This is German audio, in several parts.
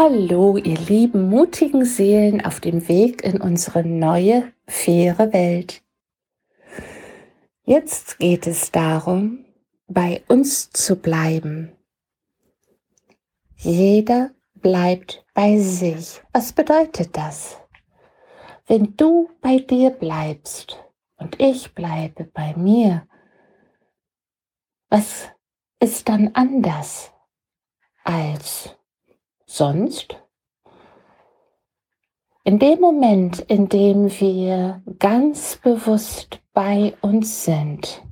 Hallo, ihr lieben, mutigen Seelen auf dem Weg in unsere neue, faire Welt. Jetzt geht es darum, bei uns zu bleiben. Jeder bleibt bei sich. Was bedeutet das? Wenn du bei dir bleibst und ich bleibe bei mir, was ist dann anders als sonst? In dem Moment, in dem wir ganz bewusst bei uns sind,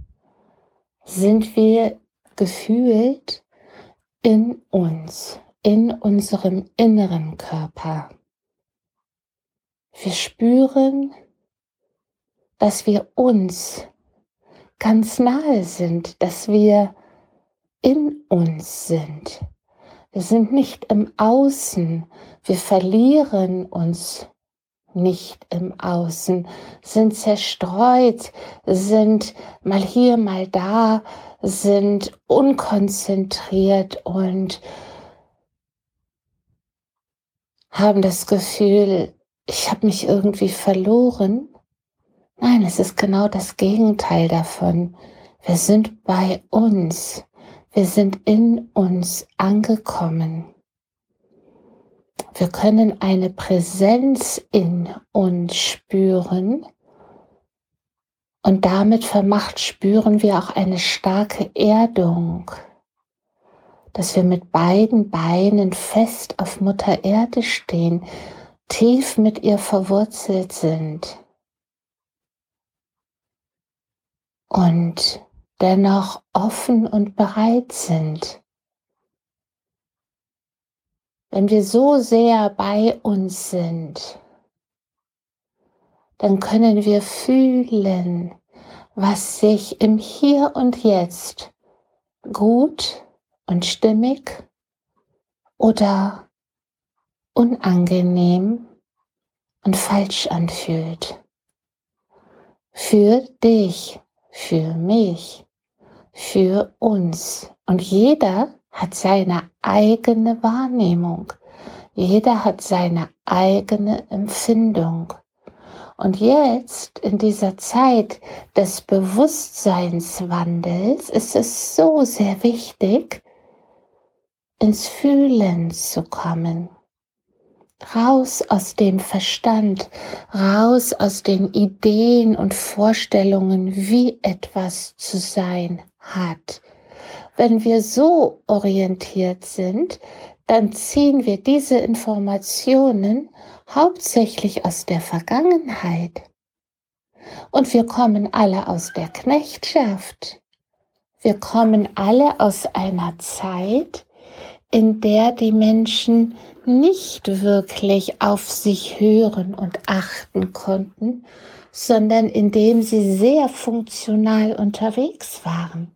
sind wir gefühlt in uns, in unserem inneren Körper. Wir spüren, dass wir uns ganz nahe sind, dass wir in uns sind. Wir sind nicht im Außen. Wir verlieren uns nicht im Außen, sind zerstreut, sind mal hier, mal da, sind unkonzentriert und haben das Gefühl, ich habe mich irgendwie verloren. Nein, es ist genau das Gegenteil davon. Wir sind bei uns. Wir sind in uns angekommen. Wir können eine Präsenz in uns spüren und damit vermacht spüren wir auch eine starke Erdung, dass wir mit beiden Beinen fest auf Mutter Erde stehen, tief mit ihr verwurzelt sind. Und dennoch offen und bereit sind. Wenn wir so sehr bei uns sind, dann können wir fühlen, was sich im Hier und Jetzt gut und stimmig oder unangenehm und falsch anfühlt. Für dich, für mich für uns. Und jeder hat seine eigene Wahrnehmung. Jeder hat seine eigene Empfindung. Und jetzt in dieser Zeit des Bewusstseinswandels ist es so sehr wichtig, ins Fühlen zu kommen. Raus aus dem Verstand, raus aus den Ideen und Vorstellungen, wie etwas zu sein hat. Wenn wir so orientiert sind, dann ziehen wir diese Informationen hauptsächlich aus der Vergangenheit. Und wir kommen alle aus der Knechtschaft. Wir kommen alle aus einer Zeit, in der die Menschen nicht wirklich auf sich hören und achten konnten, sondern in dem sie sehr funktional unterwegs waren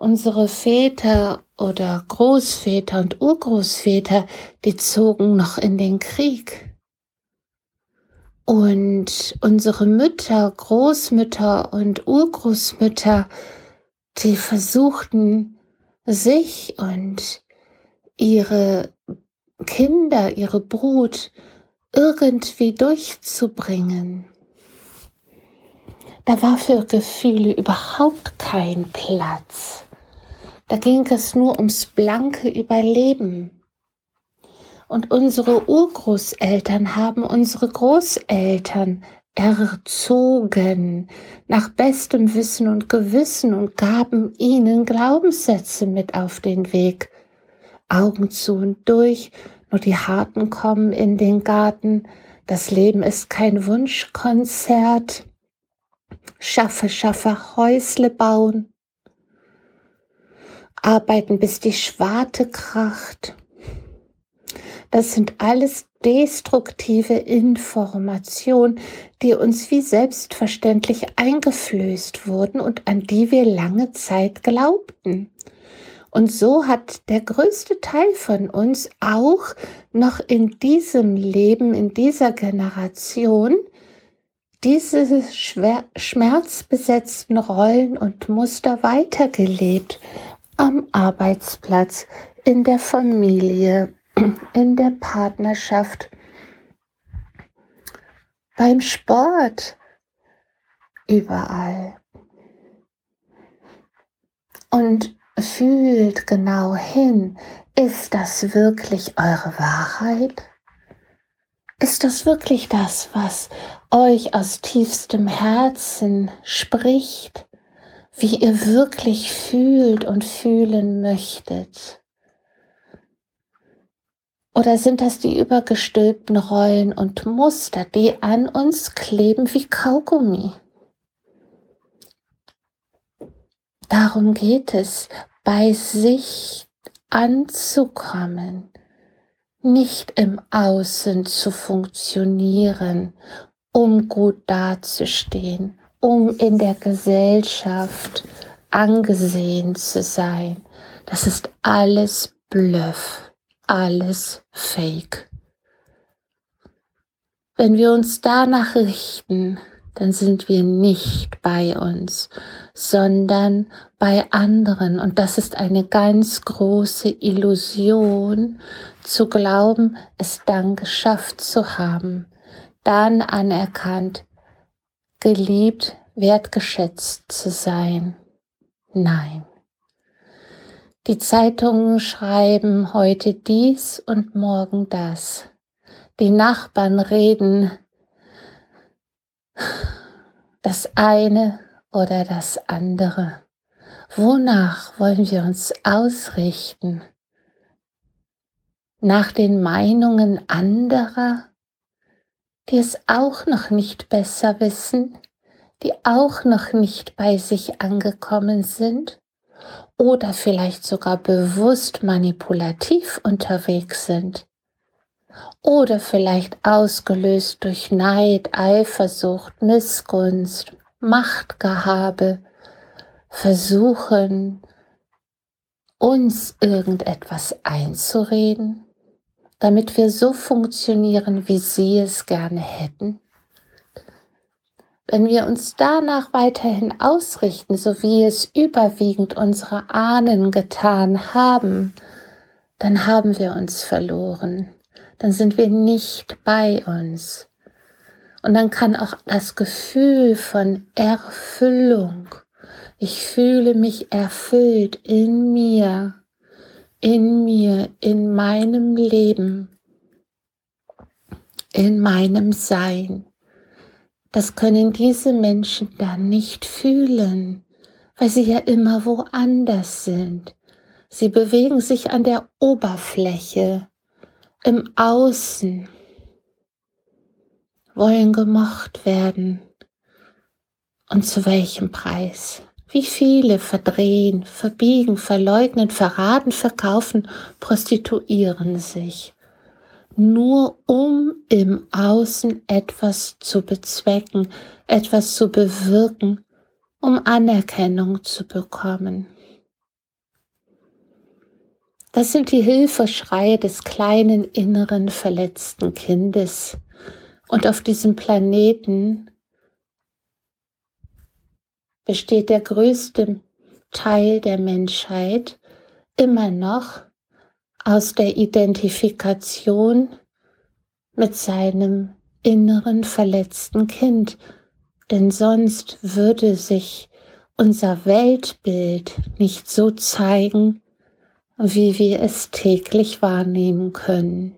unsere Väter oder Großväter und Urgroßväter, die zogen noch in den Krieg. Und unsere Mütter, Großmütter und Urgroßmütter, die versuchten sich und ihre Kinder, ihre Brut irgendwie durchzubringen. Da war für Gefühle überhaupt kein Platz. Da ging es nur ums blanke Überleben. Und unsere Urgroßeltern haben unsere Großeltern erzogen nach bestem Wissen und Gewissen und gaben ihnen Glaubenssätze mit auf den Weg. Augen zu und durch, nur die Harten kommen in den Garten. Das Leben ist kein Wunschkonzert. Schaffe, schaffe, Häusle bauen arbeiten, bis die Schwarte kracht. Das sind alles destruktive Informationen, die uns wie selbstverständlich eingeflößt wurden und an die wir lange Zeit glaubten. Und so hat der größte Teil von uns auch noch in diesem Leben, in dieser Generation, diese schmerzbesetzten Rollen und Muster weitergelebt am Arbeitsplatz, in der Familie, in der Partnerschaft, beim Sport, überall. Und fühlt genau hin, ist das wirklich eure Wahrheit? Ist das wirklich das, was euch aus tiefstem Herzen spricht, wie ihr wirklich fühlt und fühlen möchtet? Oder sind das die übergestülpten Rollen und Muster, die an uns kleben wie Kaugummi? Darum geht es, bei sich anzukommen, nicht im Außen zu funktionieren, um gut dazustehen, um in der Gesellschaft angesehen zu sein. Das ist alles Bluff, alles Fake. Wenn wir uns danach richten, dann sind wir nicht bei uns, sondern bei anderen. Und das ist eine ganz große Illusion, zu glauben, es dann geschafft zu haben, dann anerkannt, geliebt, wertgeschätzt zu sein. Nein. Die Zeitungen schreiben heute dies und morgen das. Die Nachbarn reden das eine oder das andere. Wonach wollen wir uns ausrichten? Nach den Meinungen anderer, die es auch noch nicht besser wissen, die auch noch nicht bei sich angekommen sind oder vielleicht sogar bewusst manipulativ unterwegs sind oder vielleicht ausgelöst durch Neid, Eifersucht, Missgunst, Machtgehabe, versuchen, uns irgendetwas einzureden, damit wir so funktionieren, wie sie es gerne hätten? Wenn wir uns danach weiterhin ausrichten, so wie es überwiegend unsere Ahnen getan haben, dann haben wir uns verloren dann sind wir nicht bei uns. Und dann kann auch das Gefühl von Erfüllung, ich fühle mich erfüllt in mir, in mir, in meinem Leben, in meinem Sein. Das können diese Menschen dann nicht fühlen, weil sie ja immer woanders sind. Sie bewegen sich an der Oberfläche im Außen wollen gemocht werden und zu welchem Preis. Wie viele verdrehen, verbiegen, verleugnen, verraten, verkaufen, prostituieren sich, nur um im Außen etwas zu bezwecken, etwas zu bewirken, um Anerkennung zu bekommen. Das sind die Hilfeschreie des kleinen inneren verletzten Kindes. Und auf diesem Planeten besteht der größte Teil der Menschheit immer noch aus der Identifikation mit seinem inneren verletzten Kind. Denn sonst würde sich unser Weltbild nicht so zeigen, wie wir es täglich wahrnehmen können.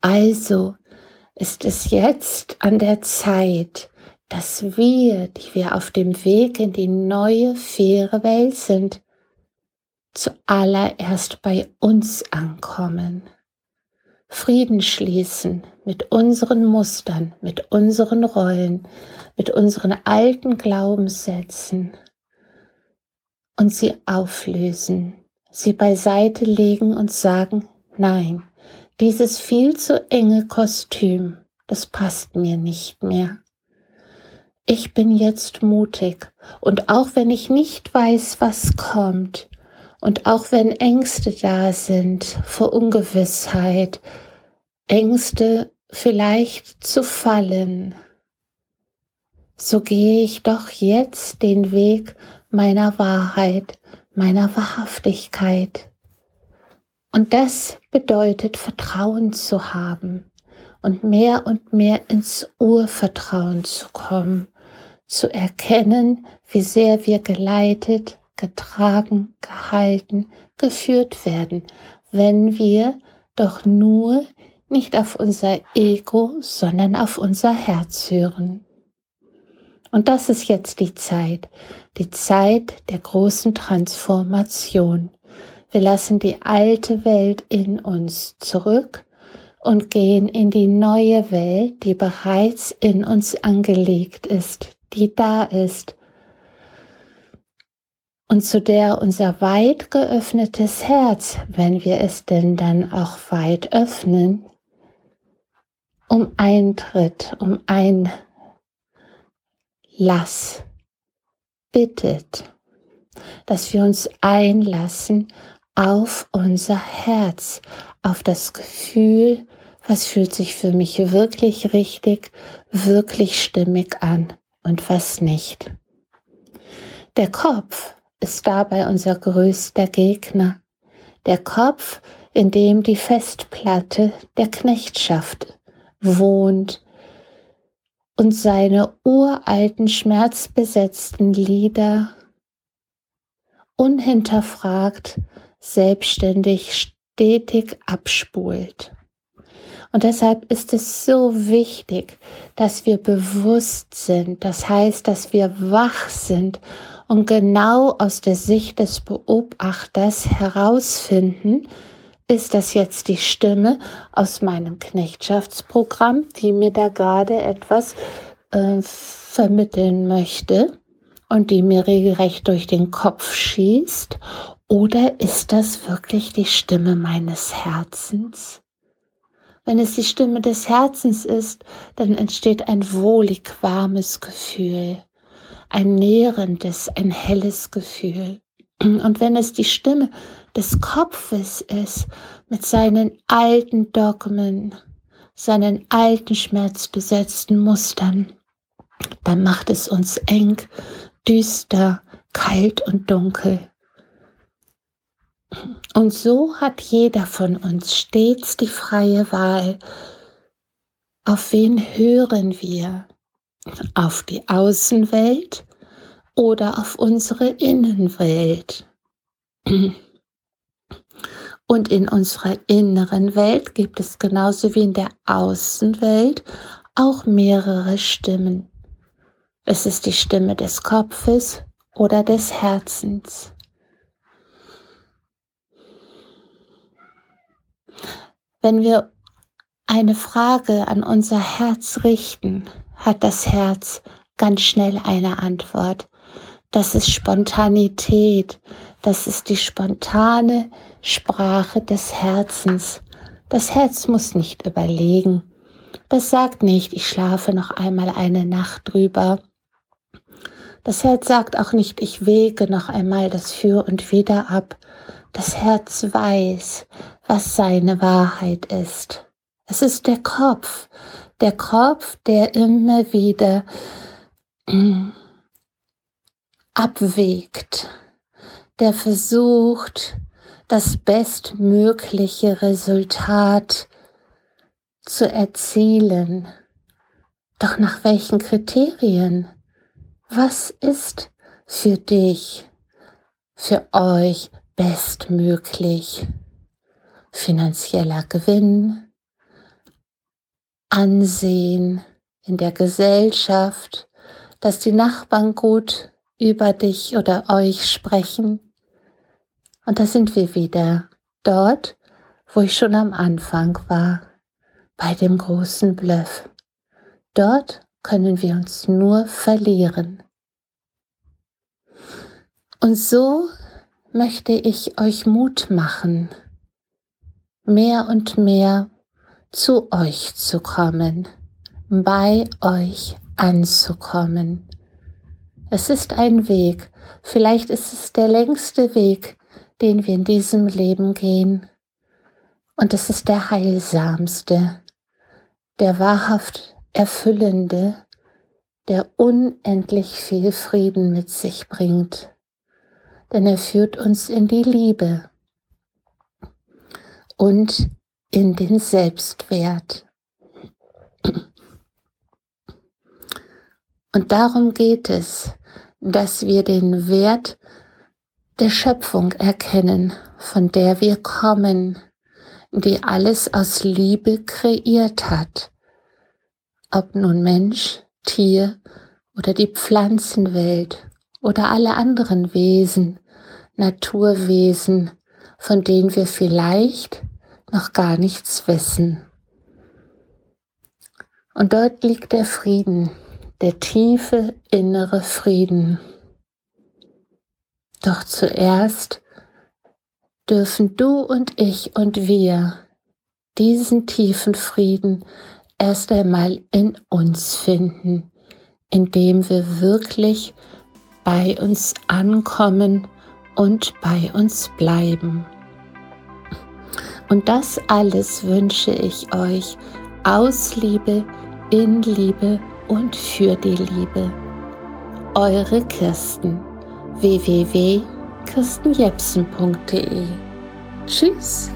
Also ist es jetzt an der Zeit, dass wir, die wir auf dem Weg in die neue, faire Welt sind, zuallererst bei uns ankommen. Frieden schließen mit unseren Mustern, mit unseren Rollen, mit unseren alten Glaubenssätzen und sie auflösen, sie beiseite legen und sagen, nein, dieses viel zu enge Kostüm, das passt mir nicht mehr. Ich bin jetzt mutig und auch wenn ich nicht weiß, was kommt und auch wenn Ängste da sind vor Ungewissheit, Ängste vielleicht zu fallen, so gehe ich doch jetzt den Weg meiner Wahrheit, meiner Wahrhaftigkeit. Und das bedeutet Vertrauen zu haben und mehr und mehr ins Urvertrauen zu kommen, zu erkennen, wie sehr wir geleitet, getragen, gehalten, geführt werden, wenn wir doch nur nicht auf unser Ego, sondern auf unser Herz hören. Und das ist jetzt die Zeit, die Zeit der großen Transformation. Wir lassen die alte Welt in uns zurück und gehen in die neue Welt, die bereits in uns angelegt ist, die da ist und zu der unser weit geöffnetes Herz, wenn wir es denn dann auch weit öffnen, um Eintritt, um Einlass bittet, dass wir uns einlassen auf unser Herz, auf das Gefühl, was fühlt sich für mich wirklich richtig, wirklich stimmig an und was nicht. Der Kopf ist dabei unser größter Gegner, der Kopf, in dem die Festplatte der Knechtschaft wohnt und seine uralten, schmerzbesetzten Lieder unhinterfragt, selbstständig, stetig abspult. Und deshalb ist es so wichtig, dass wir bewusst sind. Das heißt, dass wir wach sind und genau aus der Sicht des Beobachters herausfinden, ist das jetzt die Stimme aus meinem Knechtschaftsprogramm, die mir da gerade etwas äh, vermitteln möchte und die mir regelrecht durch den Kopf schießt? Oder ist das wirklich die Stimme meines Herzens? Wenn es die Stimme des Herzens ist, dann entsteht ein wohlig warmes Gefühl, ein nährendes, ein helles Gefühl. Und wenn es die Stimme des Kopfes ist, mit seinen alten Dogmen, seinen alten schmerzbesetzten Mustern, dann macht es uns eng, düster, kalt und dunkel. Und so hat jeder von uns stets die freie Wahl, auf wen hören wir? Auf die Außenwelt oder auf unsere Innenwelt? Und in unserer inneren Welt gibt es genauso wie in der Außenwelt auch mehrere Stimmen. Es ist die Stimme des Kopfes oder des Herzens. Wenn wir eine Frage an unser Herz richten, hat das Herz ganz schnell eine Antwort. Das ist Spontanität. Das ist die spontane Sprache des Herzens. Das Herz muss nicht überlegen. Das sagt nicht, ich schlafe noch einmal eine Nacht drüber. Das Herz sagt auch nicht, ich wege noch einmal das Für und Wider ab. Das Herz weiß, was seine Wahrheit ist. Es ist der Kopf, der Kopf, der immer wieder abwägt, der versucht, das bestmögliche Resultat zu erzielen. Doch nach welchen Kriterien? Was ist für dich, für euch bestmöglich? Finanzieller Gewinn, Ansehen in der Gesellschaft, dass die Nachbarn gut über dich oder euch sprechen. Und da sind wir wieder dort, wo ich schon am Anfang war, bei dem großen Bluff. Dort können wir uns nur verlieren. Und so möchte ich euch Mut machen, mehr und mehr zu euch zu kommen, bei euch anzukommen. Es ist ein Weg, vielleicht ist es der längste Weg, den wir in diesem Leben gehen. Und es ist der heilsamste, der wahrhaft erfüllende, der unendlich viel Frieden mit sich bringt. Denn er führt uns in die Liebe und in den Selbstwert. Und darum geht es, dass wir den Wert der Schöpfung erkennen, von der wir kommen, die alles aus Liebe kreiert hat. Ob nun Mensch, Tier oder die Pflanzenwelt oder alle anderen Wesen, Naturwesen, von denen wir vielleicht noch gar nichts wissen. Und dort liegt der Frieden, der tiefe innere Frieden. Doch zuerst dürfen du und ich und wir diesen tiefen Frieden erst einmal in uns finden, indem wir wirklich bei uns ankommen und bei uns bleiben. Und das alles wünsche ich euch aus Liebe, in Liebe und für die Liebe. Eure Kirsten www.kirstenjepsen.de Tschüss!